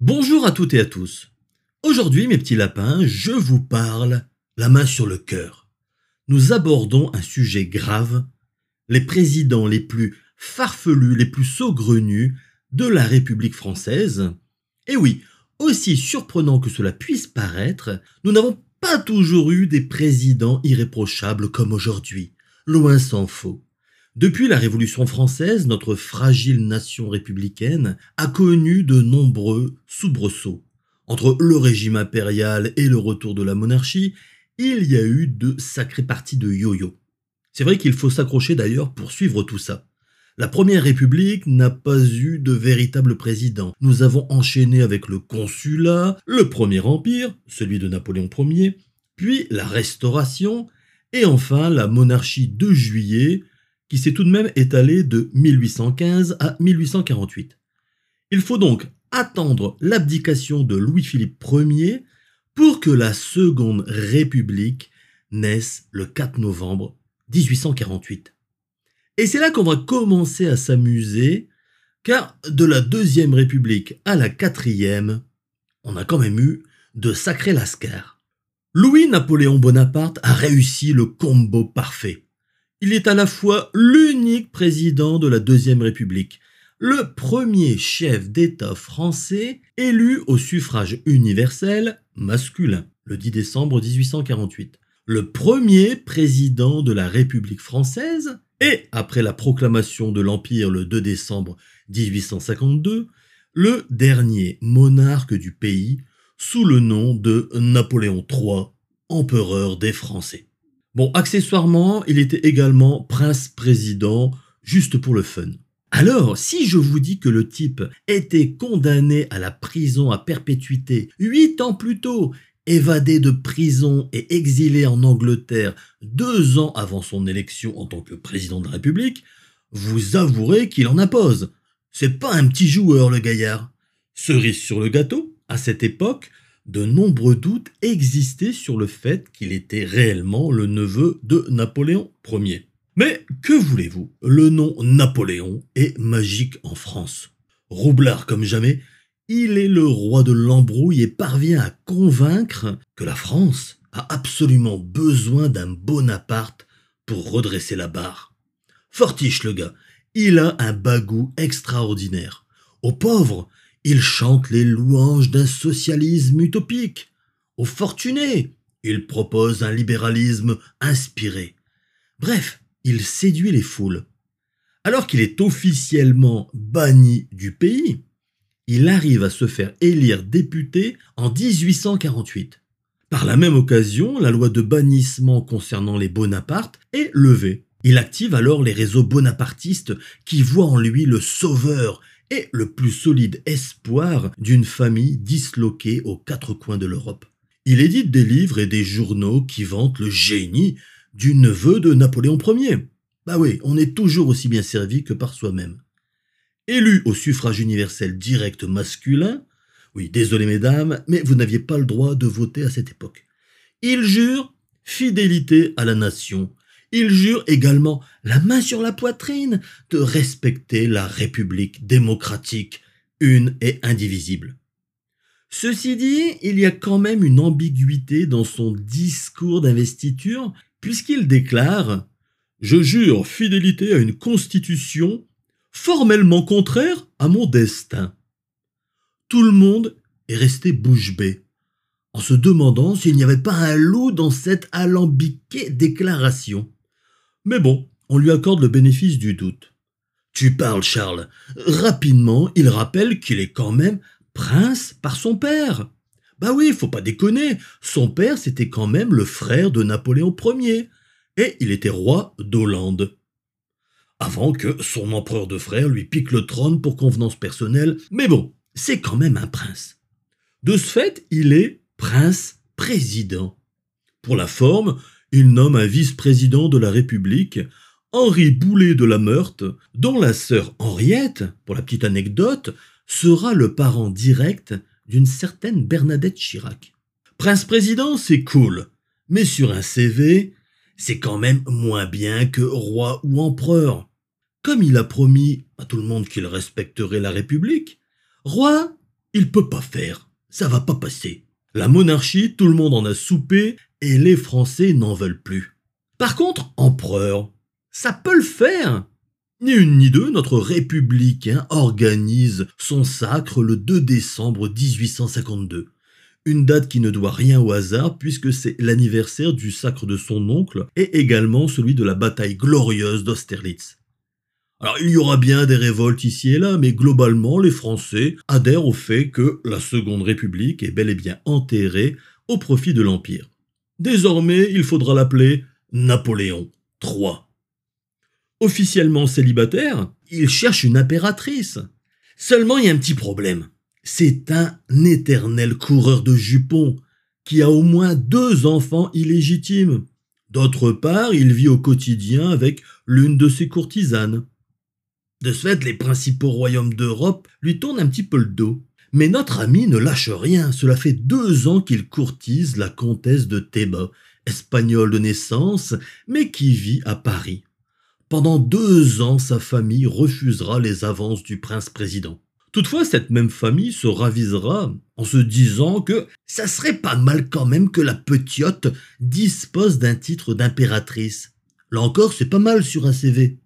Bonjour à toutes et à tous. Aujourd'hui, mes petits lapins, je vous parle la main sur le cœur. Nous abordons un sujet grave, les présidents les plus farfelus, les plus saugrenus de la République française. Et oui, aussi surprenant que cela puisse paraître, nous n'avons pas toujours eu des présidents irréprochables comme aujourd'hui, loin s'en faut. Depuis la Révolution française, notre fragile nation républicaine a connu de nombreux soubresauts. Entre le régime impérial et le retour de la monarchie, il y a eu de sacrées parties de yo-yo. C'est vrai qu'il faut s'accrocher d'ailleurs pour suivre tout ça. La Première République n'a pas eu de véritable président. Nous avons enchaîné avec le consulat, le Premier Empire, celui de Napoléon Ier, puis la Restauration, et enfin la monarchie de juillet, qui s'est tout de même étalée de 1815 à 1848. Il faut donc attendre l'abdication de Louis-Philippe Ier pour que la Seconde République naisse le 4 novembre 1848. Et c'est là qu'on va commencer à s'amuser, car de la Deuxième République à la Quatrième, on a quand même eu de sacrés lascars. Louis-Napoléon Bonaparte a réussi le combo parfait. Il est à la fois l'unique président de la Deuxième République, le premier chef d'État français élu au suffrage universel masculin, le 10 décembre 1848, le premier président de la République française, et après la proclamation de l'Empire le 2 décembre 1852, le dernier monarque du pays sous le nom de Napoléon III, empereur des Français. Bon, accessoirement, il était également prince-président, juste pour le fun. Alors, si je vous dis que le type était condamné à la prison à perpétuité huit ans plus tôt évadé de prison et exilé en Angleterre deux ans avant son élection en tant que président de la République, vous avouerez qu'il en impose. C'est pas un petit joueur, le gaillard. Cerise sur le gâteau, à cette époque, de nombreux doutes existaient sur le fait qu'il était réellement le neveu de Napoléon Ier. Mais que voulez-vous? Le nom Napoléon est magique en France. Roublard comme jamais, il est le roi de l'embrouille et parvient à convaincre que la France a absolument besoin d'un Bonaparte pour redresser la barre. Fortiche le gars, il a un bagou extraordinaire. Aux pauvres, il chante les louanges d'un socialisme utopique. Aux fortunés, il propose un libéralisme inspiré. Bref, il séduit les foules. Alors qu'il est officiellement banni du pays, il arrive à se faire élire député en 1848. Par la même occasion, la loi de bannissement concernant les Bonaparte est levée. Il active alors les réseaux bonapartistes qui voient en lui le sauveur et le plus solide espoir d'une famille disloquée aux quatre coins de l'Europe. Il édite des livres et des journaux qui vantent le génie du neveu de Napoléon Ier. Bah oui, on est toujours aussi bien servi que par soi-même élu au suffrage universel direct masculin. Oui, désolé mesdames, mais vous n'aviez pas le droit de voter à cette époque. Il jure fidélité à la nation. Il jure également, la main sur la poitrine, de respecter la République démocratique, une et indivisible. Ceci dit, il y a quand même une ambiguïté dans son discours d'investiture, puisqu'il déclare ⁇ Je jure fidélité à une constitution formellement contraire à mon destin. Tout le monde est resté bouche bée, en se demandant s'il n'y avait pas un loup dans cette alambiquée déclaration. Mais bon, on lui accorde le bénéfice du doute. Tu parles, Charles. Rapidement, il rappelle qu'il est quand même prince par son père. Bah oui, faut pas déconner. Son père, c'était quand même le frère de Napoléon Ier. Et il était roi d'Hollande avant que son empereur de frère lui pique le trône pour convenance personnelle, mais bon, c'est quand même un prince. De ce fait, il est prince-président. Pour la forme, il nomme un vice-président de la République, Henri Boulet de la Meurthe, dont la sœur Henriette, pour la petite anecdote, sera le parent direct d'une certaine Bernadette Chirac. Prince-président, c'est cool, mais sur un CV, c'est quand même moins bien que roi ou empereur. Comme il a promis à tout le monde qu'il respecterait la République, roi, il peut pas faire, ça va pas passer. La monarchie, tout le monde en a soupé, et les Français n'en veulent plus. Par contre, empereur, ça peut le faire. Ni une ni deux, notre républicain organise son sacre le 2 décembre 1852. Une date qui ne doit rien au hasard puisque c'est l'anniversaire du sacre de son oncle et également celui de la bataille glorieuse d'Austerlitz. Alors il y aura bien des révoltes ici et là, mais globalement les Français adhèrent au fait que la Seconde République est bel et bien enterrée au profit de l'Empire. Désormais, il faudra l'appeler Napoléon III. Officiellement célibataire, il cherche une impératrice. Seulement, il y a un petit problème. C'est un éternel coureur de jupons qui a au moins deux enfants illégitimes. D'autre part, il vit au quotidien avec l'une de ses courtisanes. De ce fait, les principaux royaumes d'Europe lui tournent un petit peu le dos. Mais notre ami ne lâche rien. Cela fait deux ans qu'il courtise la comtesse de Théba, espagnole de naissance, mais qui vit à Paris. Pendant deux ans, sa famille refusera les avances du prince-président. Toutefois, cette même famille se ravisera en se disant que ça serait pas mal quand même que la petite dispose d'un titre d'impératrice. Là encore, c'est pas mal sur un CV.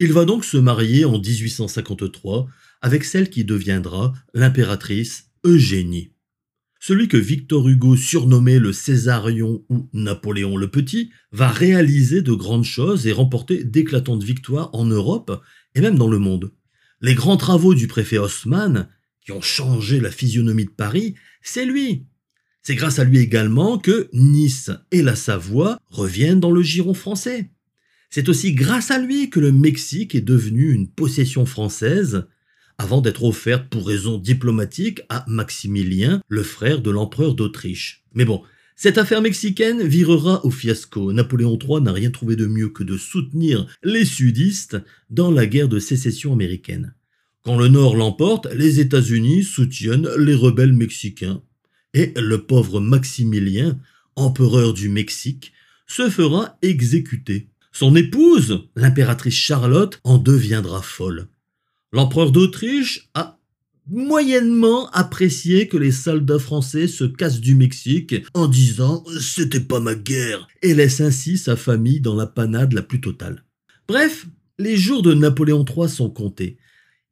Il va donc se marier en 1853 avec celle qui deviendra l'impératrice Eugénie. Celui que Victor Hugo surnommait le Césarion ou Napoléon le Petit va réaliser de grandes choses et remporter d'éclatantes victoires en Europe et même dans le monde. Les grands travaux du préfet Haussmann, qui ont changé la physionomie de Paris, c'est lui. C'est grâce à lui également que Nice et la Savoie reviennent dans le giron français. C'est aussi grâce à lui que le Mexique est devenu une possession française avant d'être offerte pour raisons diplomatiques à Maximilien, le frère de l'empereur d'Autriche. Mais bon, cette affaire mexicaine virera au fiasco. Napoléon III n'a rien trouvé de mieux que de soutenir les sudistes dans la guerre de sécession américaine. Quand le Nord l'emporte, les États-Unis soutiennent les rebelles mexicains. Et le pauvre Maximilien, empereur du Mexique, se fera exécuter. Son épouse, l'impératrice Charlotte, en deviendra folle. L'empereur d'Autriche a moyennement apprécié que les soldats français se cassent du Mexique en disant c'était pas ma guerre et laisse ainsi sa famille dans la panade la plus totale. Bref, les jours de Napoléon III sont comptés.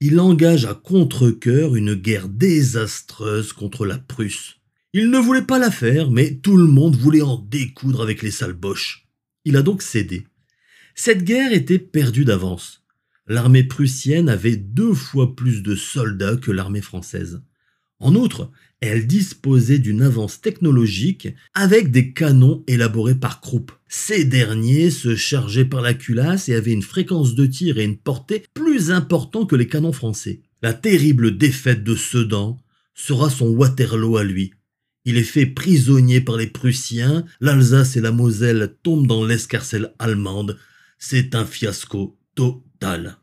Il engage à contre-coeur une guerre désastreuse contre la Prusse. Il ne voulait pas la faire, mais tout le monde voulait en découdre avec les salboches. Il a donc cédé. Cette guerre était perdue d'avance. L'armée prussienne avait deux fois plus de soldats que l'armée française. En outre, elle disposait d'une avance technologique avec des canons élaborés par Krupp. Ces derniers se chargeaient par la culasse et avaient une fréquence de tir et une portée plus importante que les canons français. La terrible défaite de Sedan sera son Waterloo à lui. Il est fait prisonnier par les Prussiens, l'Alsace et la Moselle tombent dans l'escarcelle allemande, c'est un fiasco total.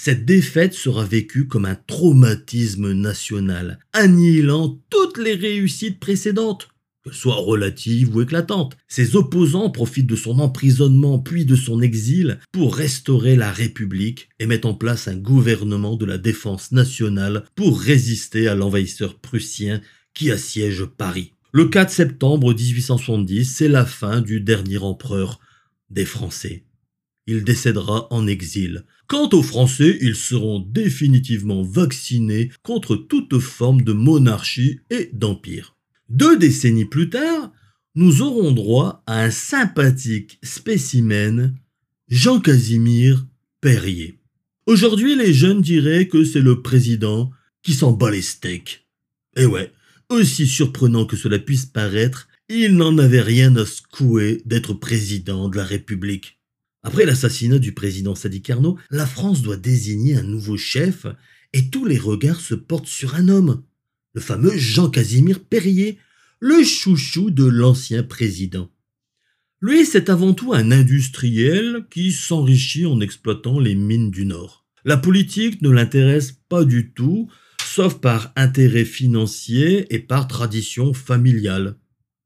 Cette défaite sera vécue comme un traumatisme national, annihilant toutes les réussites précédentes, qu'elles soient relatives ou éclatantes. Ses opposants profitent de son emprisonnement puis de son exil pour restaurer la République et mettre en place un gouvernement de la défense nationale pour résister à l'envahisseur prussien qui assiège Paris. Le 4 septembre 1870, c'est la fin du dernier empereur des Français il décédera en exil. Quant aux Français, ils seront définitivement vaccinés contre toute forme de monarchie et d'empire. Deux décennies plus tard, nous aurons droit à un sympathique spécimen, Jean-Casimir Perrier. Aujourd'hui, les jeunes diraient que c'est le président qui s'en bat les steaks. Et ouais, aussi surprenant que cela puisse paraître, il n'en avait rien à secouer d'être président de la République. Après l'assassinat du président Sadi Carnot, la France doit désigner un nouveau chef et tous les regards se portent sur un homme, le fameux Jean-Casimir Perrier, le chouchou de l'ancien président. Lui, c'est avant tout un industriel qui s'enrichit en exploitant les mines du Nord. La politique ne l'intéresse pas du tout, sauf par intérêt financier et par tradition familiale.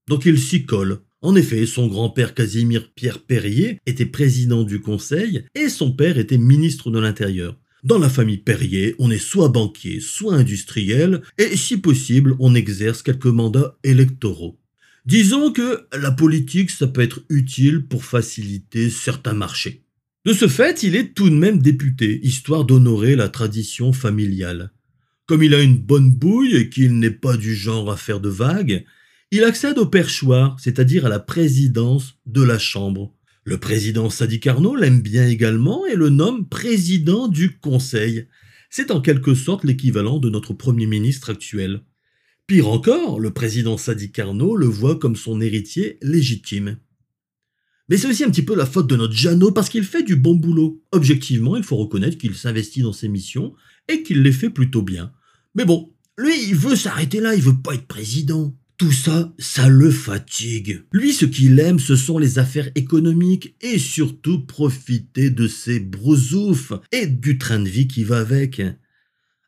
Donc il s'y colle. En effet, son grand-père Casimir Pierre Perrier était président du Conseil et son père était ministre de l'Intérieur. Dans la famille Perrier, on est soit banquier, soit industriel, et si possible, on exerce quelques mandats électoraux. Disons que la politique, ça peut être utile pour faciliter certains marchés. De ce fait, il est tout de même député, histoire d'honorer la tradition familiale. Comme il a une bonne bouille et qu'il n'est pas du genre à faire de vagues, il accède au perchoir, c'est-à-dire à la présidence de la Chambre. Le président Sadi Carnot l'aime bien également et le nomme président du Conseil. C'est en quelque sorte l'équivalent de notre Premier ministre actuel. Pire encore, le président Sadi Carnot le voit comme son héritier légitime. Mais c'est aussi un petit peu la faute de notre Jeannot parce qu'il fait du bon boulot. Objectivement, il faut reconnaître qu'il s'investit dans ses missions et qu'il les fait plutôt bien. Mais bon, lui, il veut s'arrêter là, il veut pas être président. Tout ça, ça le fatigue. Lui, ce qu'il aime, ce sont les affaires économiques et surtout profiter de ses brousoufs et du train de vie qui va avec.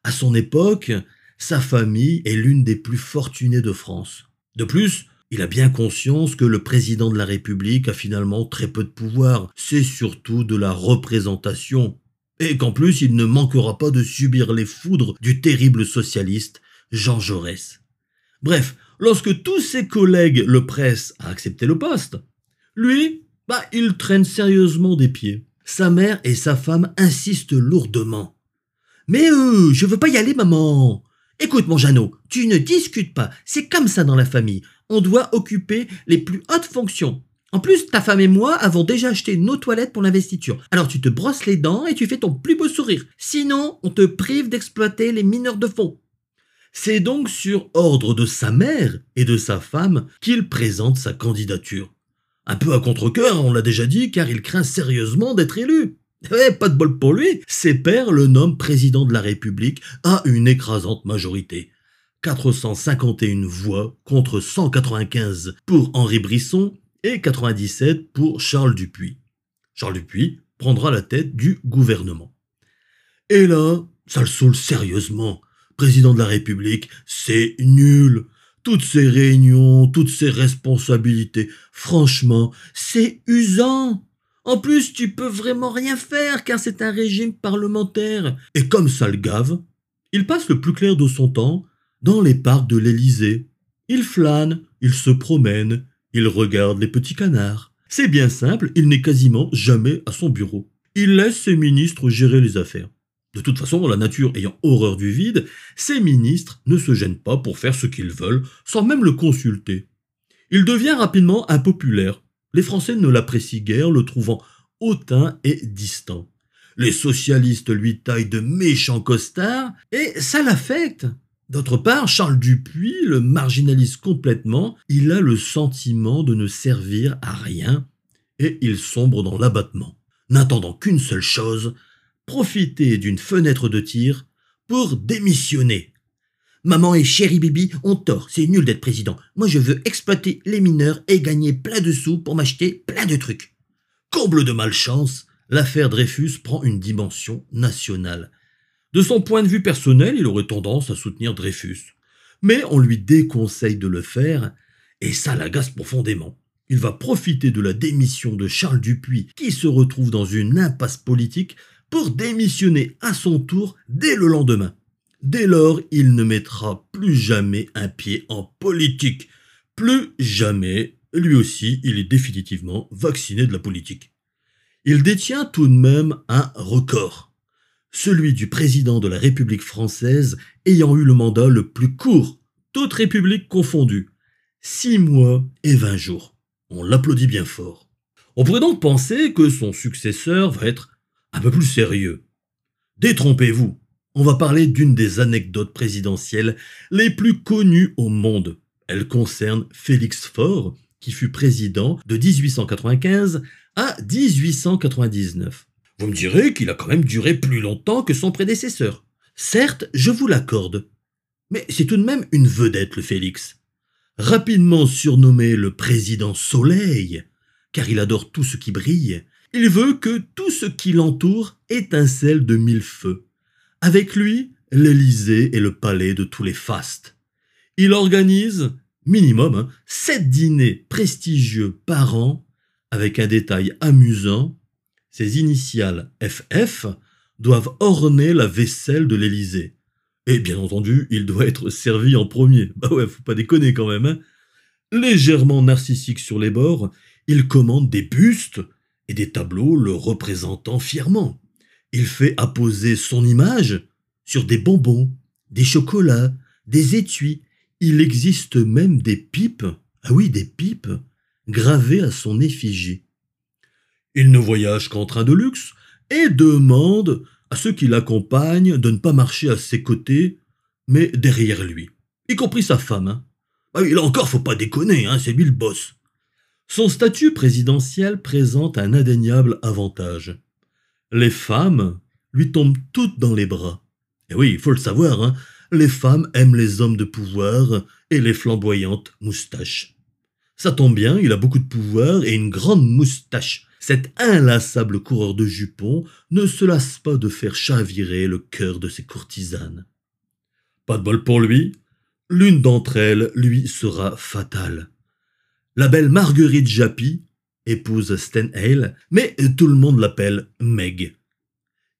À son époque, sa famille est l'une des plus fortunées de France. De plus, il a bien conscience que le président de la République a finalement très peu de pouvoir. C'est surtout de la représentation. Et qu'en plus, il ne manquera pas de subir les foudres du terrible socialiste Jean Jaurès. Bref, lorsque tous ses collègues le pressent à accepter le poste. Lui, bah, il traîne sérieusement des pieds. Sa mère et sa femme insistent lourdement. Mais euh, je veux pas y aller, maman. Écoute, mon Jeannot, tu ne discutes pas. C'est comme ça dans la famille. On doit occuper les plus hautes fonctions. En plus, ta femme et moi avons déjà acheté nos toilettes pour l'investiture. Alors tu te brosses les dents et tu fais ton plus beau sourire. Sinon, on te prive d'exploiter les mineurs de fond. C'est donc sur ordre de sa mère et de sa femme qu'il présente sa candidature. Un peu à contre-cœur, on l'a déjà dit, car il craint sérieusement d'être élu. Eh, pas de bol pour lui, ses pères le nomment président de la République à une écrasante majorité. 451 voix contre 195 pour Henri Brisson et 97 pour Charles Dupuis. Charles Dupuis prendra la tête du gouvernement. Et là, ça le saoule sérieusement président de la République, c'est nul. Toutes ces réunions, toutes ces responsabilités, franchement, c'est usant. En plus, tu peux vraiment rien faire car c'est un régime parlementaire. Et comme ça le gave, il passe le plus clair de son temps dans les parcs de l'Élysée. Il flâne, il se promène, il regarde les petits canards. C'est bien simple, il n'est quasiment jamais à son bureau. Il laisse ses ministres gérer les affaires. De toute façon, la nature ayant horreur du vide, ces ministres ne se gênent pas pour faire ce qu'ils veulent, sans même le consulter. Il devient rapidement impopulaire. Les Français ne l'apprécient guère, le trouvant hautain et distant. Les socialistes lui taillent de méchants costards, et ça l'affecte. D'autre part, Charles Dupuis le marginalise complètement, il a le sentiment de ne servir à rien, et il sombre dans l'abattement, n'attendant qu'une seule chose, profiter d'une fenêtre de tir pour démissionner. Maman et chéri Bibi ont tort, c'est nul d'être président. Moi je veux exploiter les mineurs et gagner plein de sous pour m'acheter plein de trucs. Comble de malchance, l'affaire Dreyfus prend une dimension nationale. De son point de vue personnel, il aurait tendance à soutenir Dreyfus. Mais on lui déconseille de le faire, et ça l'agace profondément. Il va profiter de la démission de Charles Dupuis, qui se retrouve dans une impasse politique, démissionner à son tour dès le lendemain. Dès lors, il ne mettra plus jamais un pied en politique. Plus jamais. Lui aussi, il est définitivement vacciné de la politique. Il détient tout de même un record. Celui du président de la République française ayant eu le mandat le plus court, toute république confondue. Six mois et vingt jours. On l'applaudit bien fort. On pourrait donc penser que son successeur va être un peu plus sérieux. Détrompez-vous, on va parler d'une des anecdotes présidentielles les plus connues au monde. Elle concerne Félix Faure, qui fut président de 1895 à 1899. Vous me direz qu'il a quand même duré plus longtemps que son prédécesseur. Certes, je vous l'accorde. Mais c'est tout de même une vedette, le Félix. Rapidement surnommé le président Soleil, car il adore tout ce qui brille, il veut que tout ce qui l'entoure étincelle de mille feux. Avec lui, l'Élysée est le palais de tous les fastes. Il organise, minimum, hein, sept dîners prestigieux par an, avec un détail amusant, ses initiales FF doivent orner la vaisselle de l'Élysée. Et bien entendu, il doit être servi en premier. Bah ouais, faut pas déconner quand même. Hein. Légèrement narcissique sur les bords, il commande des bustes et des tableaux le représentant fièrement. Il fait apposer son image sur des bonbons, des chocolats, des étuis. Il existe même des pipes, ah oui, des pipes, gravées à son effigie. Il ne voyage qu'en train de luxe et demande à ceux qui l'accompagnent de ne pas marcher à ses côtés, mais derrière lui, y compris sa femme. Hein. Ah là encore, faut pas déconner, hein, c'est lui le boss. Son statut présidentiel présente un indéniable avantage. Les femmes lui tombent toutes dans les bras. Et oui, il faut le savoir, hein, les femmes aiment les hommes de pouvoir et les flamboyantes moustaches. Ça tombe bien, il a beaucoup de pouvoir et une grande moustache. Cet inlassable coureur de jupons ne se lasse pas de faire chavirer le cœur de ses courtisanes. Pas de bol pour lui, l'une d'entre elles lui sera fatale. La belle Marguerite Japy épouse Stenhale, mais tout le monde l'appelle Meg.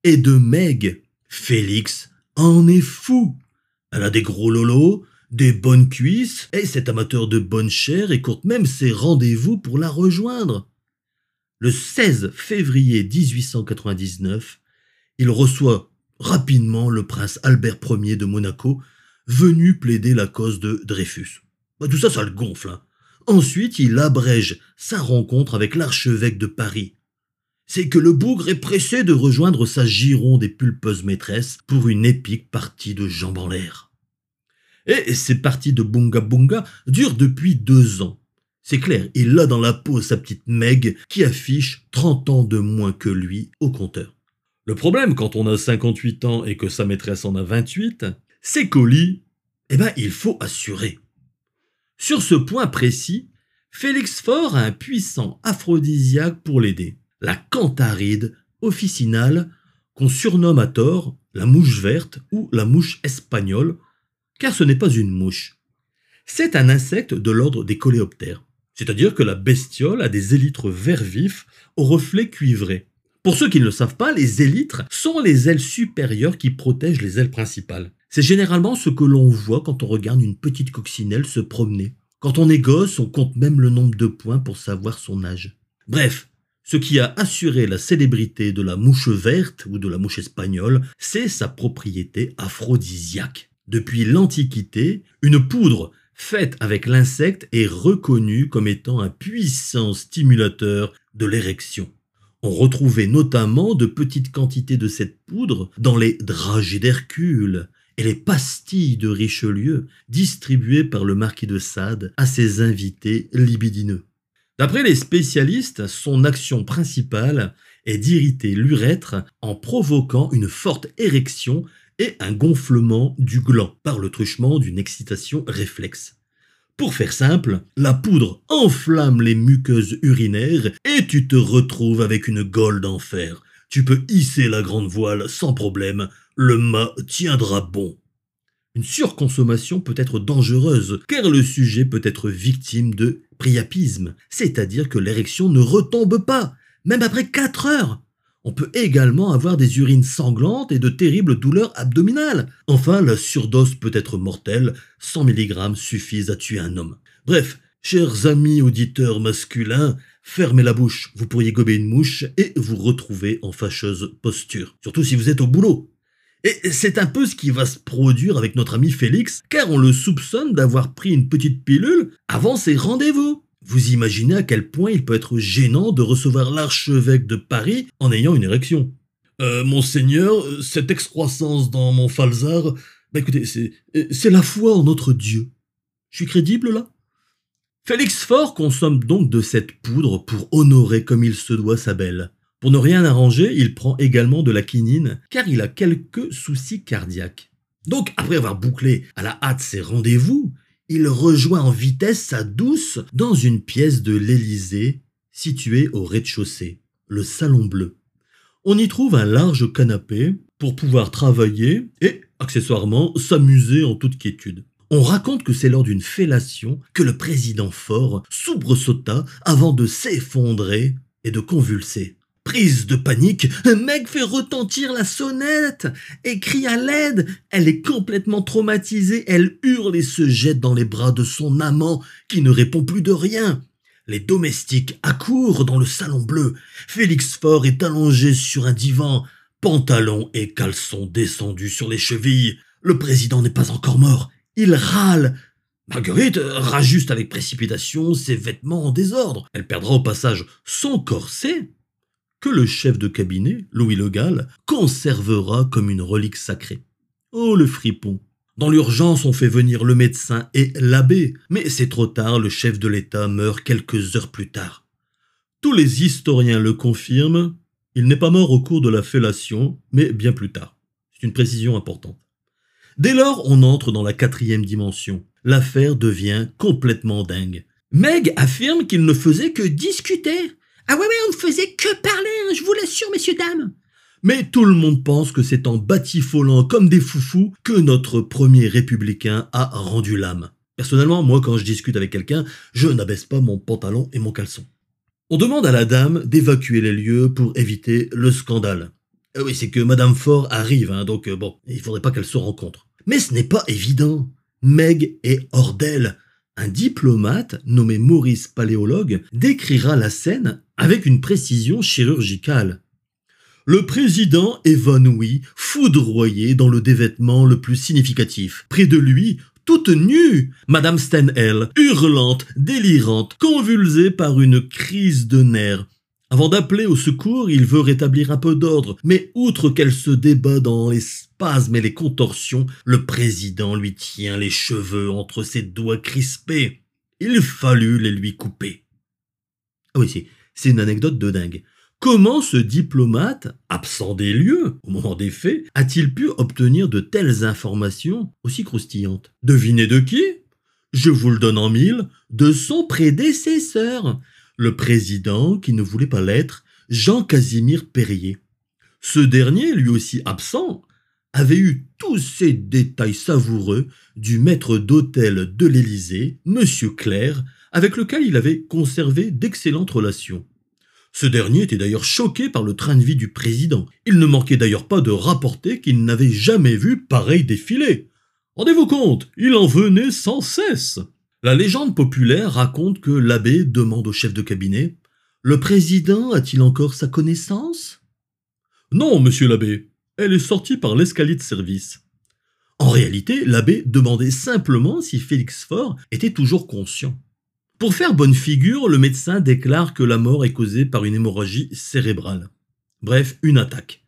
Et de Meg, Félix en est fou. Elle a des gros lolos, des bonnes cuisses, et cet amateur de bonne chair écoute même ses rendez-vous pour la rejoindre. Le 16 février 1899, il reçoit rapidement le prince Albert Ier de Monaco, venu plaider la cause de Dreyfus. Bah, tout ça, ça le gonfle. Hein. Ensuite, il abrège sa rencontre avec l'archevêque de Paris. C'est que le bougre est pressé de rejoindre sa gironde et pulpeuse maîtresse pour une épique partie de jambes en l'air. Et ces parties de bunga bunga durent depuis deux ans. C'est clair, il a dans la peau sa petite Meg qui affiche 30 ans de moins que lui au compteur. Le problème quand on a 58 ans et que sa maîtresse en a 28, c'est qu'au lit, eh ben, il faut assurer. Sur ce point précis, Félix Faure a un puissant aphrodisiaque pour l'aider, la cantaride officinale qu'on surnomme à tort la mouche verte ou la mouche espagnole, car ce n'est pas une mouche. C'est un insecte de l'ordre des coléoptères, c'est-à-dire que la bestiole a des élytres vert vifs aux reflets cuivrés. Pour ceux qui ne le savent pas, les élytres sont les ailes supérieures qui protègent les ailes principales. C'est généralement ce que l'on voit quand on regarde une petite coccinelle se promener. Quand on est on compte même le nombre de points pour savoir son âge. Bref, ce qui a assuré la célébrité de la mouche verte ou de la mouche espagnole, c'est sa propriété aphrodisiaque. Depuis l'Antiquité, une poudre faite avec l'insecte est reconnue comme étant un puissant stimulateur de l'érection. On retrouvait notamment de petites quantités de cette poudre dans les dragées d'Hercule, et les pastilles de Richelieu distribuées par le marquis de Sade à ses invités libidineux. D'après les spécialistes, son action principale est d'irriter l'urètre en provoquant une forte érection et un gonflement du gland par le truchement d'une excitation réflexe. Pour faire simple, la poudre enflamme les muqueuses urinaires et tu te retrouves avec une gaule d'enfer. Tu peux hisser la grande voile sans problème le mât tiendra bon. Une surconsommation peut être dangereuse, car le sujet peut être victime de priapisme, c'est-à-dire que l'érection ne retombe pas, même après 4 heures. On peut également avoir des urines sanglantes et de terribles douleurs abdominales. Enfin, la surdose peut être mortelle, 100 mg suffisent à tuer un homme. Bref, chers amis auditeurs masculins, fermez la bouche, vous pourriez gober une mouche et vous retrouver en fâcheuse posture, surtout si vous êtes au boulot. Et c'est un peu ce qui va se produire avec notre ami Félix, car on le soupçonne d'avoir pris une petite pilule avant ses rendez-vous. Vous imaginez à quel point il peut être gênant de recevoir l'archevêque de Paris en ayant une érection. Euh, monseigneur, cette excroissance dans mon falzar, bah écoutez, c'est la foi en notre Dieu. Je suis crédible là? Félix Faure consomme donc de cette poudre pour honorer comme il se doit sa belle. Pour ne rien arranger, il prend également de la quinine car il a quelques soucis cardiaques. Donc, après avoir bouclé à la hâte ses rendez-vous, il rejoint en vitesse sa douce dans une pièce de l'Élysée située au rez-de-chaussée, le Salon Bleu. On y trouve un large canapé pour pouvoir travailler et, accessoirement, s'amuser en toute quiétude. On raconte que c'est lors d'une fellation que le président fort soubresauta avant de s'effondrer et de convulser. Prise de panique, Meg fait retentir la sonnette et crie à l'aide. Elle est complètement traumatisée, elle hurle et se jette dans les bras de son amant qui ne répond plus de rien. Les domestiques accourent dans le salon bleu. Félix Faure est allongé sur un divan, pantalon et caleçon descendus sur les chevilles. Le président n'est pas encore mort. Il râle. Marguerite rajuste avec précipitation ses vêtements en désordre. Elle perdra au passage son corset, que le chef de cabinet, Louis Le Gall, conservera comme une relique sacrée. Oh le fripon Dans l'urgence, on fait venir le médecin et l'abbé, mais c'est trop tard, le chef de l'État meurt quelques heures plus tard. Tous les historiens le confirment, il n'est pas mort au cours de la fellation, mais bien plus tard. C'est une précision importante. Dès lors, on entre dans la quatrième dimension. L'affaire devient complètement dingue. Meg affirme qu'il ne faisait que discuter. Ah ouais, ouais, on ne faisait que parler, hein, je vous l'assure, messieurs, dames. Mais tout le monde pense que c'est en batifolant comme des foufous que notre premier républicain a rendu l'âme. Personnellement, moi, quand je discute avec quelqu'un, je n'abaisse pas mon pantalon et mon caleçon. On demande à la dame d'évacuer les lieux pour éviter le scandale. Ah oui, c'est que Madame Fort arrive, hein, donc euh, bon, il faudrait pas qu'elle se rencontre. Mais ce n'est pas évident. Meg est hors d'elle. Un diplomate nommé Maurice Paléologue décrira la scène avec une précision chirurgicale. Le président évanoui, foudroyé dans le dévêtement le plus significatif. Près de lui, toute nue, Madame Stenhell, hurlante, délirante, convulsée par une crise de nerfs. Avant d'appeler au secours, il veut rétablir un peu d'ordre, mais outre qu'elle se débat dans les spasmes et les contorsions, le président lui tient les cheveux entre ses doigts crispés. Il fallut les lui couper. Ah oui, c'est une anecdote de dingue. Comment ce diplomate, absent des lieux au moment des faits, a-t-il pu obtenir de telles informations aussi croustillantes? Devinez de qui? Je vous le donne en mille, de son prédécesseur, le président qui ne voulait pas l'être, Jean-Casimir Perrier. Ce dernier, lui aussi absent, avait eu tous ces détails savoureux du maître d'hôtel de l'Élysée, M. Claire, avec lequel il avait conservé d'excellentes relations. Ce dernier était d'ailleurs choqué par le train de vie du président. Il ne manquait d'ailleurs pas de rapporter qu'il n'avait jamais vu pareil défilé. Rendez-vous compte, il en venait sans cesse. La légende populaire raconte que l'abbé demande au chef de cabinet Le président a-t-il encore sa connaissance? Non, monsieur l'abbé. Elle est sortie par l'escalier de service. En réalité, l'abbé demandait simplement si Félix Faure était toujours conscient. Pour faire bonne figure, le médecin déclare que la mort est causée par une hémorragie cérébrale. Bref, une attaque.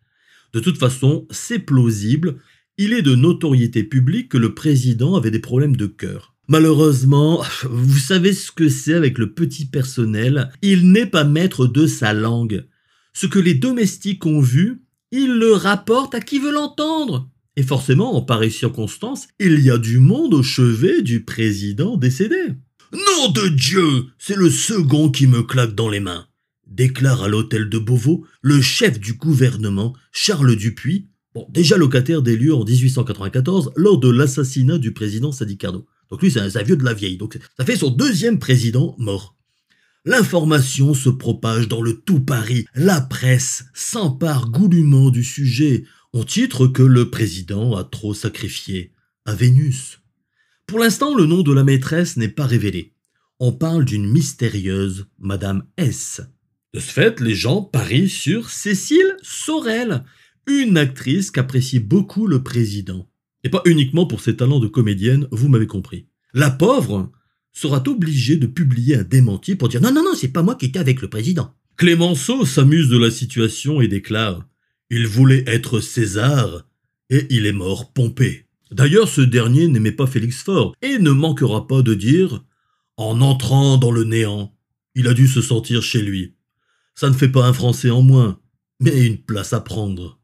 De toute façon, c'est plausible, il est de notoriété publique que le président avait des problèmes de cœur. Malheureusement, vous savez ce que c'est avec le petit personnel, il n'est pas maître de sa langue. Ce que les domestiques ont vu, il le rapporte à qui veut l'entendre. Et forcément, en pareille circonstance, il y a du monde au chevet du président décédé. Nom de Dieu, c'est le second qui me claque dans les mains, déclare à l'hôtel de Beauvau le chef du gouvernement, Charles Dupuis, déjà locataire des lieux en 1894 lors de l'assassinat du président Sadi Carnot. Donc lui, c'est un, de la vieille. Donc ça fait son deuxième président mort. L'information se propage dans le tout Paris. La presse s'empare goulûment du sujet. On titre que le président a trop sacrifié à Vénus. Pour l'instant, le nom de la maîtresse n'est pas révélé. On parle d'une mystérieuse Madame S. De ce fait, les gens parient sur Cécile Sorel, une actrice qu'apprécie beaucoup le président. Et pas uniquement pour ses talents de comédienne, vous m'avez compris. La pauvre sera obligée de publier un démenti pour dire non, non, non, c'est pas moi qui étais avec le président. Clémenceau s'amuse de la situation et déclare Il voulait être César et il est mort Pompée. D'ailleurs, ce dernier n'aimait pas Félix Faure et ne manquera pas de dire En entrant dans le néant, il a dû se sentir chez lui. Ça ne fait pas un Français en moins, mais une place à prendre.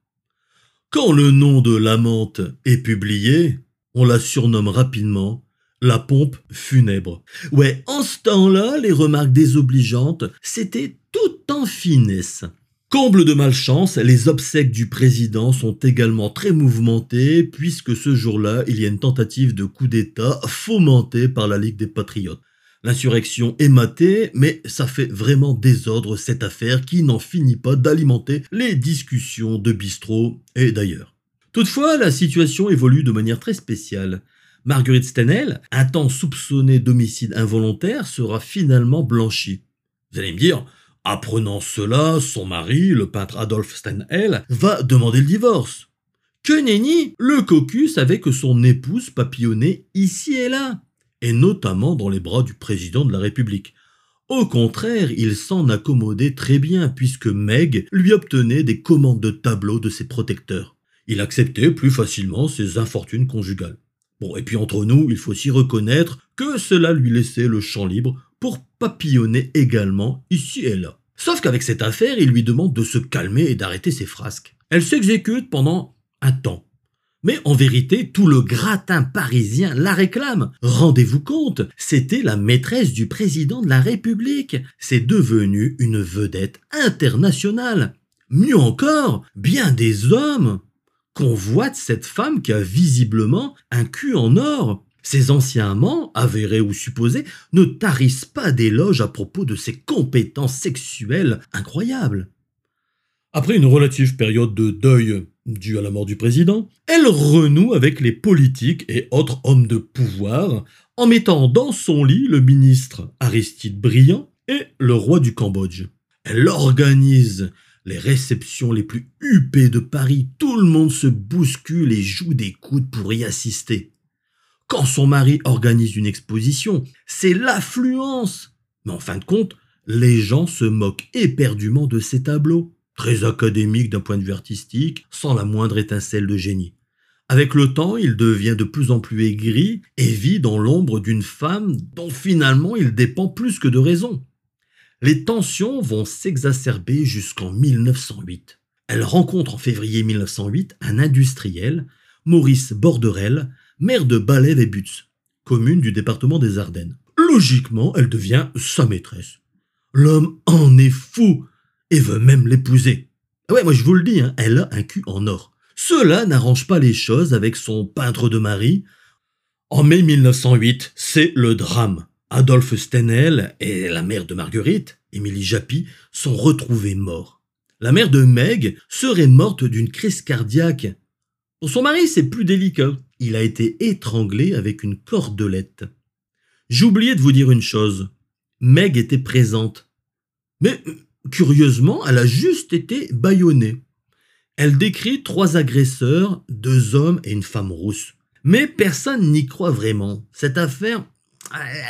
Quand le nom de l'amante est publié, on la surnomme rapidement la pompe funèbre. Ouais, en ce temps-là, les remarques désobligeantes, c'était tout en finesse. Comble de malchance, les obsèques du président sont également très mouvementées puisque ce jour-là, il y a une tentative de coup d'État fomentée par la Ligue des Patriotes. L'insurrection est matée, mais ça fait vraiment désordre cette affaire qui n'en finit pas d'alimenter les discussions de bistrot et d'ailleurs. Toutefois, la situation évolue de manière très spéciale. Marguerite Stenel, un temps soupçonnée d'homicide involontaire, sera finalement blanchie. Vous allez me dire, apprenant cela, son mari, le peintre Adolphe Stenel, va demander le divorce. Que nenni, le cocu savait que son épouse papillonnait ici et là, et notamment dans les bras du président de la République. Au contraire, il s'en accommodait très bien puisque Meg lui obtenait des commandes de tableaux de ses protecteurs. Il acceptait plus facilement ses infortunes conjugales. Bon, et puis entre nous, il faut aussi reconnaître que cela lui laissait le champ libre pour papillonner également ici et là. Sauf qu'avec cette affaire, il lui demande de se calmer et d'arrêter ses frasques. Elle s'exécute pendant un temps. Mais en vérité, tout le gratin parisien la réclame. Rendez-vous compte, c'était la maîtresse du président de la République. C'est devenu une vedette internationale. Mieux encore, bien des hommes convoite cette femme qui a visiblement un cul en or. Ses anciens amants, avérés ou supposés, ne tarissent pas d'éloges à propos de ses compétences sexuelles incroyables. Après une relative période de deuil due à la mort du président, elle renoue avec les politiques et autres hommes de pouvoir en mettant dans son lit le ministre Aristide Briand et le roi du Cambodge. Elle organise les réceptions les plus huppées de Paris, tout le monde se bouscule et joue des coudes pour y assister. Quand son mari organise une exposition, c'est l'affluence. Mais en fin de compte, les gens se moquent éperdument de ces tableaux, très académiques d'un point de vue artistique, sans la moindre étincelle de génie. Avec le temps, il devient de plus en plus aigri et vit dans l'ombre d'une femme dont finalement il dépend plus que de raison. Les tensions vont s'exacerber jusqu'en 1908. Elle rencontre en février 1908 un industriel, Maurice Borderel, maire de Balève et Butz, commune du département des Ardennes. Logiquement, elle devient sa maîtresse. L'homme en est fou et veut même l'épouser. Ah ouais, moi je vous le dis, hein, elle a un cul en or. Cela n'arrange pas les choses avec son peintre de mari. En mai 1908, c'est le drame. Adolphe Stenel et la mère de Marguerite, Émilie Japy, sont retrouvés morts. La mère de Meg serait morte d'une crise cardiaque. Pour son mari, c'est plus délicat. Il a été étranglé avec une cordelette. J'oubliais de vous dire une chose. Meg était présente. Mais, curieusement, elle a juste été bâillonnée. Elle décrit trois agresseurs, deux hommes et une femme rousse. Mais personne n'y croit vraiment. Cette affaire,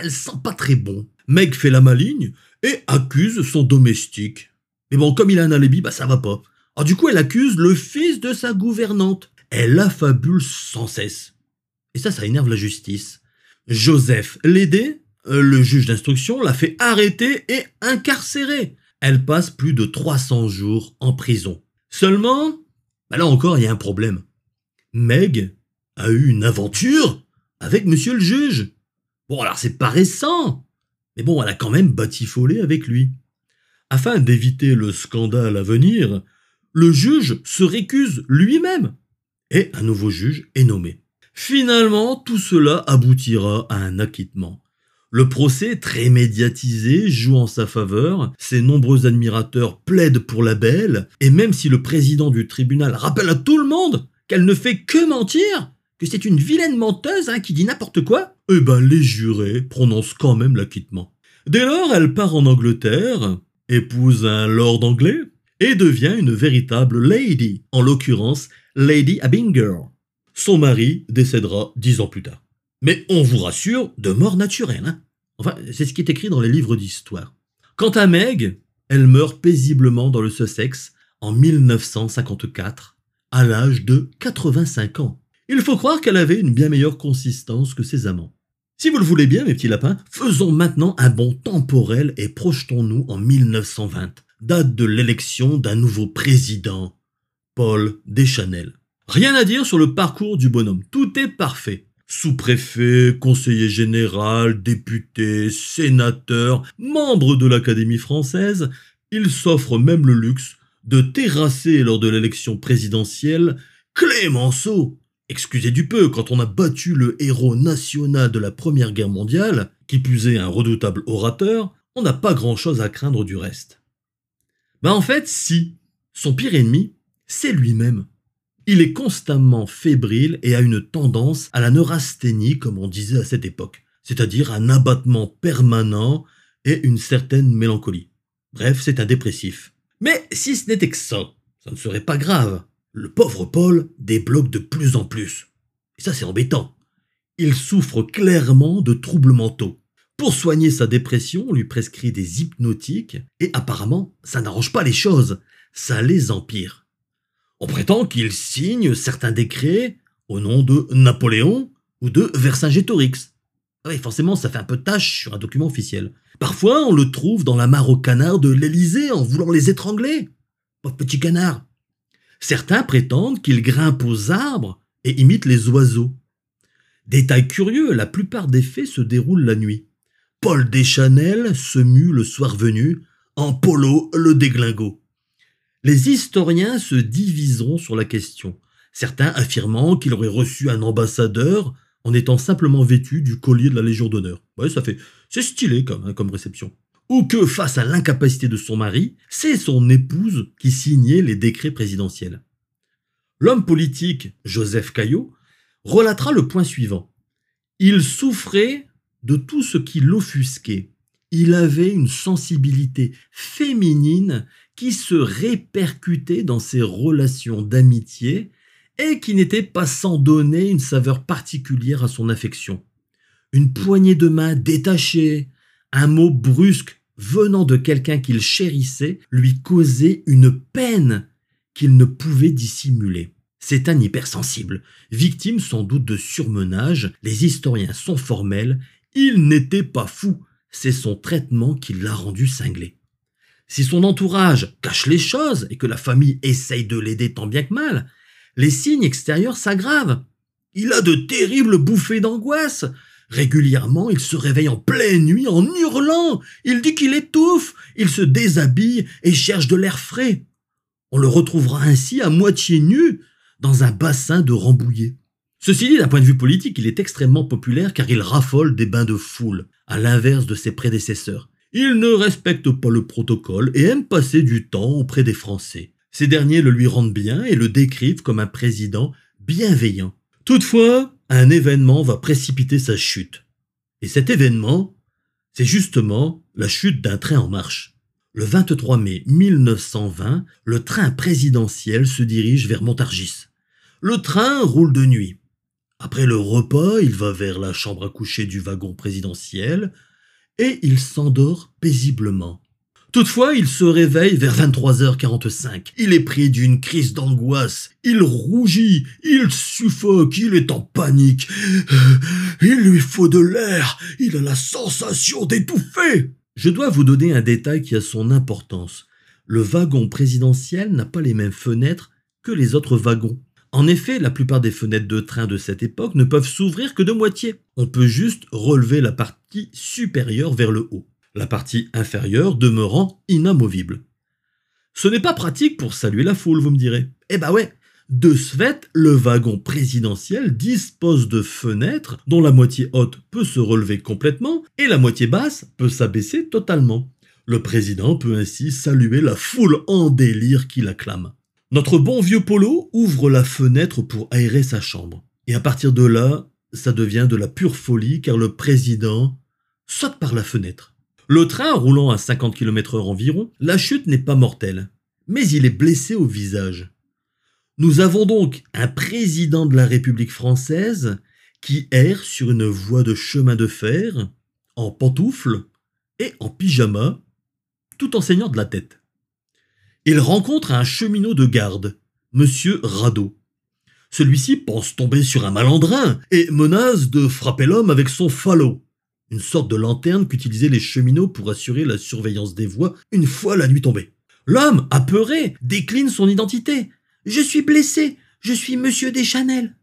elle sent pas très bon. Meg fait la maligne et accuse son domestique. Mais bon, comme il a un alibi, bah ça va pas. Alors du coup, elle accuse le fils de sa gouvernante. Elle affabule sans cesse. Et ça, ça énerve la justice. Joseph Lédé, euh, le juge d'instruction, l'a fait arrêter et incarcérer. Elle passe plus de 300 jours en prison. Seulement, bah là encore, il y a un problème. Meg a eu une aventure avec monsieur le juge. Bon, alors c'est pas récent, mais bon, elle a quand même batifolé avec lui. Afin d'éviter le scandale à venir, le juge se récuse lui-même et un nouveau juge est nommé. Finalement, tout cela aboutira à un acquittement. Le procès, très médiatisé, joue en sa faveur, ses nombreux admirateurs plaident pour la belle, et même si le président du tribunal rappelle à tout le monde qu'elle ne fait que mentir, que c'est une vilaine menteuse hein, qui dit n'importe quoi Eh ben, les jurés prononcent quand même l'acquittement. Dès lors, elle part en Angleterre, épouse un lord anglais, et devient une véritable lady, en l'occurrence Lady Abinger. Son mari décédera dix ans plus tard. Mais on vous rassure, de mort naturelle. Hein enfin, c'est ce qui est écrit dans les livres d'histoire. Quant à Meg, elle meurt paisiblement dans le Sussex en 1954, à l'âge de 85 ans. Il faut croire qu'elle avait une bien meilleure consistance que ses amants. Si vous le voulez bien, mes petits lapins, faisons maintenant un bond temporel et projetons-nous en 1920, date de l'élection d'un nouveau président, Paul Deschanel. Rien à dire sur le parcours du bonhomme, tout est parfait. Sous-préfet, conseiller général, député, sénateur, membre de l'Académie française, il s'offre même le luxe de terrasser lors de l'élection présidentielle Clémenceau, Excusez du peu, quand on a battu le héros national de la Première Guerre mondiale, qui plus un redoutable orateur, on n'a pas grand-chose à craindre du reste. Ben en fait, si. Son pire ennemi, c'est lui-même. Il est constamment fébrile et a une tendance à la neurasthénie, comme on disait à cette époque, c'est-à-dire un abattement permanent et une certaine mélancolie. Bref, c'est un dépressif. Mais si ce n'était que ça, ça ne serait pas grave. Le pauvre Paul débloque de plus en plus. Et ça, c'est embêtant. Il souffre clairement de troubles mentaux. Pour soigner sa dépression, on lui prescrit des hypnotiques, et apparemment, ça n'arrange pas les choses, ça les empire. On prétend qu'il signe certains décrets au nom de Napoléon ou de Vercingétorix. Ah oui, forcément, ça fait un peu tâche sur un document officiel. Parfois, on le trouve dans la mare aux canards de l'Élysée en voulant les étrangler. Pauvre petit canard. Certains prétendent qu'il grimpe aux arbres et imite les oiseaux. Détail curieux, la plupart des faits se déroulent la nuit. Paul Deschanel se mue le soir venu, en polo le déglingo. Les historiens se diviseront sur la question, certains affirmant qu'il aurait reçu un ambassadeur en étant simplement vêtu du collier de la Légion d'honneur. Ouais, ça fait, c'est stylé comme, hein, comme réception. Ou que, face à l'incapacité de son mari, c'est son épouse qui signait les décrets présidentiels. L'homme politique, Joseph Caillot, relatera le point suivant. Il souffrait de tout ce qui l'offusquait. Il avait une sensibilité féminine qui se répercutait dans ses relations d'amitié et qui n'était pas sans donner une saveur particulière à son affection. Une poignée de main détachée, un mot brusque venant de quelqu'un qu'il chérissait lui causait une peine qu'il ne pouvait dissimuler. C'est un hypersensible, victime sans doute de surmenage, les historiens sont formels, il n'était pas fou, c'est son traitement qui l'a rendu cinglé. Si son entourage cache les choses et que la famille essaye de l'aider tant bien que mal, les signes extérieurs s'aggravent. Il a de terribles bouffées d'angoisse. Régulièrement, il se réveille en pleine nuit en hurlant. Il dit qu'il étouffe. Il se déshabille et cherche de l'air frais. On le retrouvera ainsi à moitié nu dans un bassin de Rambouillet. Ceci dit, d'un point de vue politique, il est extrêmement populaire car il raffole des bains de foule, à l'inverse de ses prédécesseurs. Il ne respecte pas le protocole et aime passer du temps auprès des Français. Ces derniers le lui rendent bien et le décrivent comme un président bienveillant. Toutefois, un événement va précipiter sa chute. Et cet événement, c'est justement la chute d'un train en marche. Le 23 mai 1920, le train présidentiel se dirige vers Montargis. Le train roule de nuit. Après le repas, il va vers la chambre à coucher du wagon présidentiel et il s'endort paisiblement. Toutefois, il se réveille vers 23h45. Il est pris d'une crise d'angoisse. Il rougit, il suffoque, il est en panique. Il lui faut de l'air. Il a la sensation d'étouffer. Je dois vous donner un détail qui a son importance. Le wagon présidentiel n'a pas les mêmes fenêtres que les autres wagons. En effet, la plupart des fenêtres de train de cette époque ne peuvent s'ouvrir que de moitié. On peut juste relever la partie supérieure vers le haut, la partie inférieure demeurant inamovible. Ce n'est pas pratique pour saluer la foule, vous me direz. Eh bah ouais, de ce fait, le wagon présidentiel dispose de fenêtres dont la moitié haute peut se relever complètement et la moitié basse peut s'abaisser totalement. Le président peut ainsi saluer la foule en délire qui l'acclame. Notre bon vieux Polo ouvre la fenêtre pour aérer sa chambre. Et à partir de là, ça devient de la pure folie car le président saute par la fenêtre. Le train roulant à 50 km heure environ, la chute n'est pas mortelle, mais il est blessé au visage. Nous avons donc un président de la République française qui erre sur une voie de chemin de fer, en pantoufles et en pyjama, tout en saignant de la tête il rencontre un cheminot de garde, Monsieur Radeau. Celui-ci pense tomber sur un malandrin et menace de frapper l'homme avec son falot, une sorte de lanterne qu'utilisaient les cheminots pour assurer la surveillance des voies une fois la nuit tombée. L'homme, apeuré, décline son identité. Je suis blessé, je suis Monsieur Deschanel.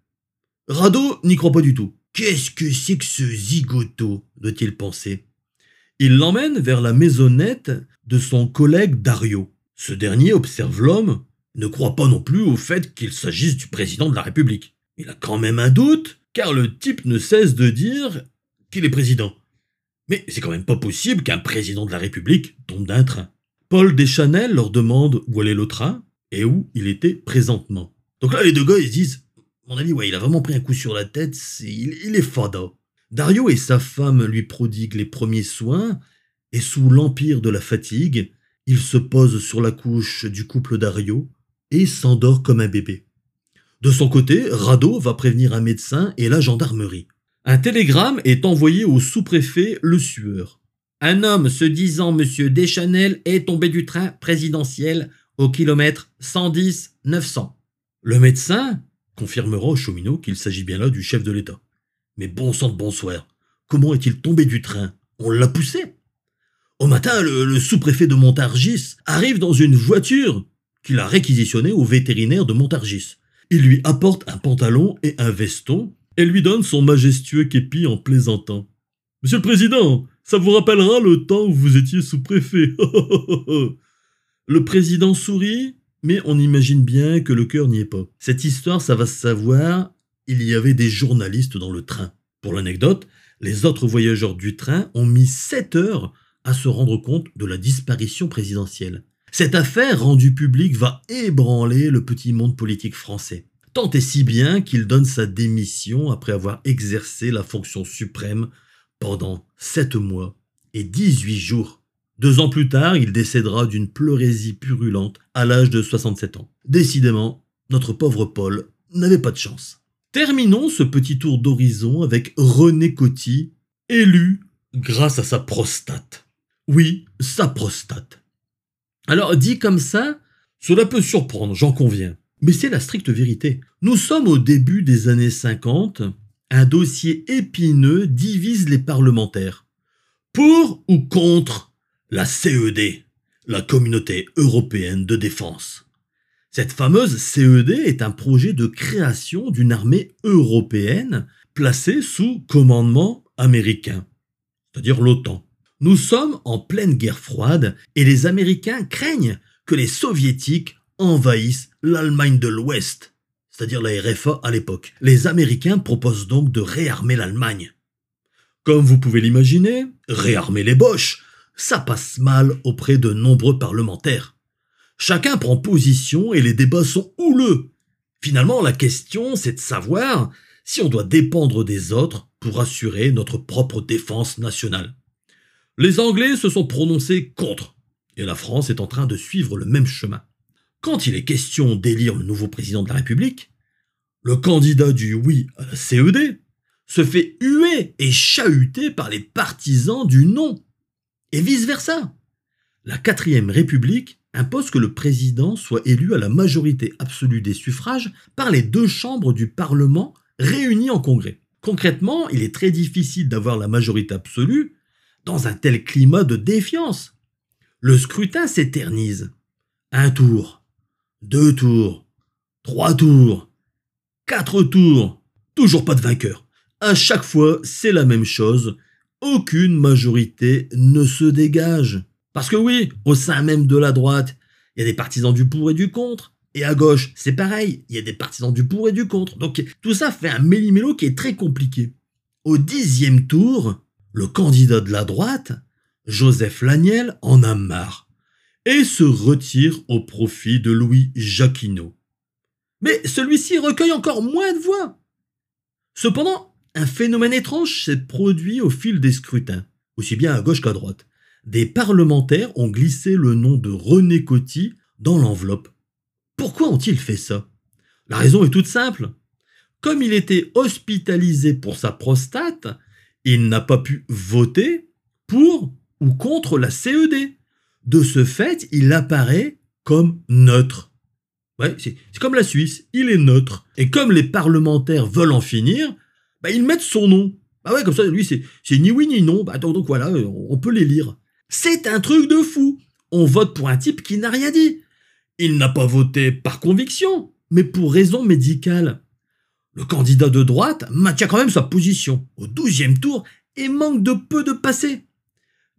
Radeau n'y croit pas du tout. Qu'est-ce que c'est que ce zigoto doit-il penser. Il l'emmène vers la maisonnette de son collègue Dario. Ce dernier observe l'homme, ne croit pas non plus au fait qu'il s'agisse du président de la République. il a quand même un doute, car le type ne cesse de dire qu'il est président. Mais c'est quand même pas possible qu'un président de la République tombe d'un train. Paul Deschanel leur demande où allait le train et où il était présentement. Donc là, les deux gars, ils se disent, mon ami, ouais, il a vraiment pris un coup sur la tête, il, il est fada. Dario et sa femme lui prodiguent les premiers soins, et sous l'empire de la fatigue, il se pose sur la couche du couple Dario et s'endort comme un bébé. De son côté, Rado va prévenir un médecin et la gendarmerie. Un télégramme est envoyé au sous-préfet Le Sueur. Un homme se disant Monsieur Deschanel est tombé du train présidentiel au kilomètre 110-900. Le médecin confirmera au cheminot qu'il s'agit bien là du chef de l'État. Mais bon sang de bonsoir, comment est-il tombé du train? On l'a poussé? Au matin, le, sous-préfet de Montargis arrive dans une voiture qu'il a réquisitionnée au vétérinaire de Montargis. Il lui apporte un pantalon et un veston et lui donne son majestueux képi en plaisantant. Monsieur le Président, ça vous rappellera le temps où vous étiez sous-préfet. le président sourit, mais on imagine bien que le cœur n'y est pas. Cette histoire, ça va se savoir, il y avait des journalistes dans le train. Pour l'anecdote, les autres voyageurs du train ont mis 7 heures se rendre compte de la disparition présidentielle. Cette affaire rendue publique va ébranler le petit monde politique français. Tant et si bien qu'il donne sa démission après avoir exercé la fonction suprême pendant 7 mois et 18 jours. Deux ans plus tard, il décédera d'une pleurésie purulente à l'âge de 67 ans. Décidément, notre pauvre Paul n'avait pas de chance. Terminons ce petit tour d'horizon avec René Coty, élu grâce à sa prostate. Oui, sa prostate. Alors, dit comme ça, cela peut surprendre, j'en conviens. Mais c'est la stricte vérité. Nous sommes au début des années 50. Un dossier épineux divise les parlementaires. Pour ou contre la CED, la Communauté européenne de défense. Cette fameuse CED est un projet de création d'une armée européenne placée sous commandement américain, c'est-à-dire l'OTAN. Nous sommes en pleine guerre froide et les Américains craignent que les Soviétiques envahissent l'Allemagne de l'Ouest, c'est-à-dire la RFA à l'époque. Les Américains proposent donc de réarmer l'Allemagne. Comme vous pouvez l'imaginer, réarmer les Boches, ça passe mal auprès de nombreux parlementaires. Chacun prend position et les débats sont houleux. Finalement, la question, c'est de savoir si on doit dépendre des autres pour assurer notre propre défense nationale. Les Anglais se sont prononcés contre, et la France est en train de suivre le même chemin. Quand il est question d'élire le nouveau président de la République, le candidat du oui à la CED se fait huer et chahuter par les partisans du non, et vice-versa. La quatrième République impose que le président soit élu à la majorité absolue des suffrages par les deux chambres du Parlement réunies en congrès. Concrètement, il est très difficile d'avoir la majorité absolue dans un tel climat de défiance. Le scrutin s'éternise. Un tour, deux tours, trois tours, quatre tours, toujours pas de vainqueur. À chaque fois, c'est la même chose. Aucune majorité ne se dégage. Parce que oui, au sein même de la droite, il y a des partisans du pour et du contre. Et à gauche, c'est pareil, il y a des partisans du pour et du contre. Donc tout ça fait un méli-mélo qui est très compliqué. Au dixième tour, le candidat de la droite, Joseph Laniel, en a marre et se retire au profit de Louis Jacquinot. Mais celui-ci recueille encore moins de voix. Cependant, un phénomène étrange s'est produit au fil des scrutins, aussi bien à gauche qu'à droite. Des parlementaires ont glissé le nom de René Coty dans l'enveloppe. Pourquoi ont-ils fait ça? La raison est toute simple. Comme il était hospitalisé pour sa prostate, il n'a pas pu voter pour ou contre la CED. De ce fait, il apparaît comme neutre. Ouais, c'est comme la Suisse, il est neutre. Et comme les parlementaires veulent en finir, bah, ils mettent son nom. Bah ouais, comme ça, lui, c'est ni oui ni non. Bah, donc voilà, on peut les lire. C'est un truc de fou. On vote pour un type qui n'a rien dit. Il n'a pas voté par conviction, mais pour raison médicale. Le candidat de droite maintient quand même sa position au douzième tour et manque de peu de passer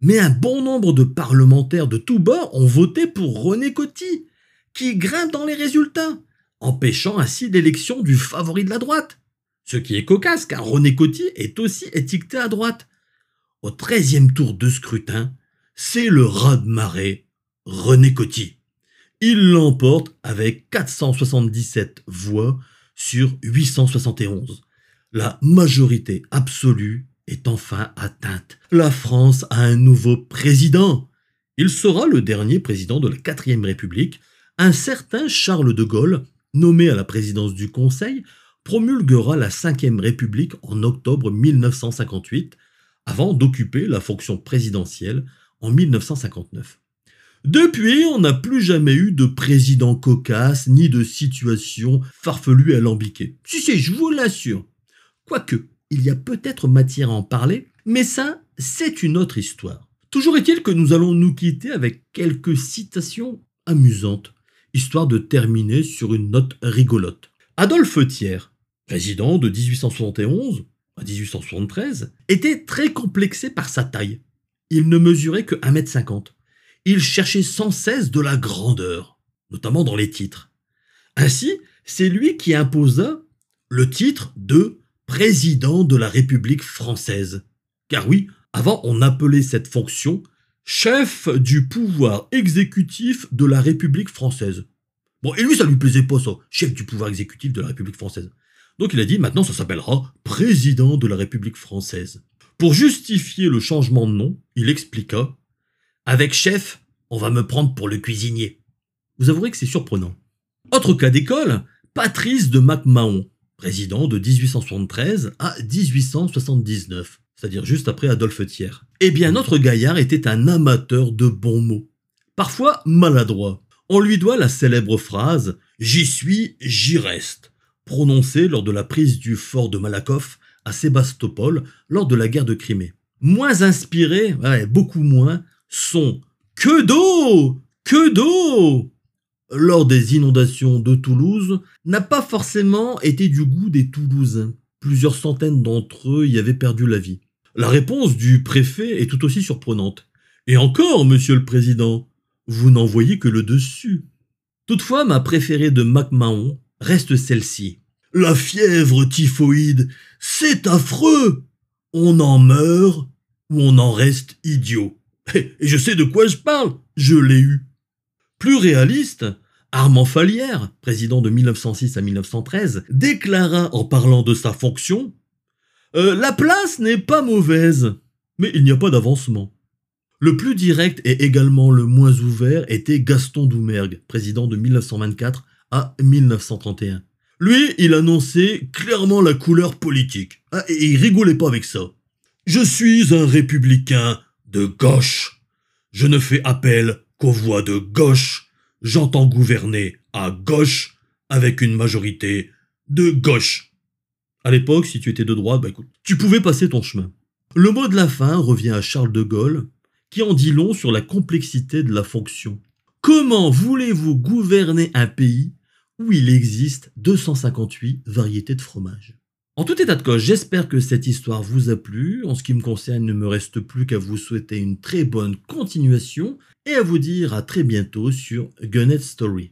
mais un bon nombre de parlementaires de tous bords ont voté pour René Coty, qui grimpe dans les résultats, empêchant ainsi l'élection du favori de la droite. Ce qui est cocasse, car René Coty est aussi étiqueté à droite. Au treizième tour de scrutin, c'est le rat de marée René Coty. Il l'emporte avec 477 voix sur 871. La majorité absolue est enfin atteinte. La France a un nouveau président. Il sera le dernier président de la quatrième République. Un certain Charles de Gaulle, nommé à la présidence du Conseil, promulguera la Ve République en octobre 1958, avant d'occuper la fonction présidentielle en 1959. Depuis, on n'a plus jamais eu de président cocasse, ni de situation farfelue alambiquée. Si, si, je vous l'assure. Quoique, il y a peut-être matière à en parler, mais ça, c'est une autre histoire. Toujours est-il que nous allons nous quitter avec quelques citations amusantes, histoire de terminer sur une note rigolote. Adolphe Thiers, président de 1871 à 1873, était très complexé par sa taille. Il ne mesurait que 1m50 il cherchait sans cesse de la grandeur, notamment dans les titres. Ainsi, c'est lui qui imposa le titre de président de la République française. Car oui, avant on appelait cette fonction chef du pouvoir exécutif de la République française. Bon, et lui, ça lui plaisait pas ça, chef du pouvoir exécutif de la République française. Donc il a dit, maintenant ça s'appellera président de la République française. Pour justifier le changement de nom, il expliqua avec chef, on va me prendre pour le cuisinier. Vous avouerez que c'est surprenant. Autre cas d'école, Patrice de MacMahon, président de 1873 à 1879, c'est-à-dire juste après Adolphe Thiers. Eh bien, notre gaillard était un amateur de bons mots, parfois maladroit. On lui doit la célèbre phrase J'y suis, j'y reste, prononcée lors de la prise du fort de Malakoff à Sébastopol lors de la guerre de Crimée. Moins inspiré, beaucoup moins, sont que d'eau Que d'eau lors des inondations de Toulouse n'a pas forcément été du goût des Toulousains. Plusieurs centaines d'entre eux y avaient perdu la vie. La réponse du préfet est tout aussi surprenante. Et encore, monsieur le président, vous n'en voyez que le dessus. Toutefois, ma préférée de MacMahon reste celle-ci. La fièvre typhoïde, c'est affreux. On en meurt ou on en reste idiot. Et je sais de quoi je parle, je l'ai eu. Plus réaliste, Armand Falière, président de 1906 à 1913, déclara en parlant de sa fonction euh, La place n'est pas mauvaise, mais il n'y a pas d'avancement. Le plus direct et également le moins ouvert était Gaston Doumergue, président de 1924 à 1931. Lui, il annonçait clairement la couleur politique. Ah, et il rigolait pas avec ça. Je suis un républicain de gauche. Je ne fais appel qu'aux voix de gauche. J'entends gouverner à gauche avec une majorité de gauche. À l'époque, si tu étais de droite, bah écoute, tu pouvais passer ton chemin. Le mot de la fin revient à Charles de Gaulle, qui en dit long sur la complexité de la fonction. Comment voulez-vous gouverner un pays où il existe 258 variétés de fromage? En tout état de cause, j'espère que cette histoire vous a plu. En ce qui me concerne, ne me reste plus qu'à vous souhaiter une très bonne continuation et à vous dire à très bientôt sur Gunnet Story.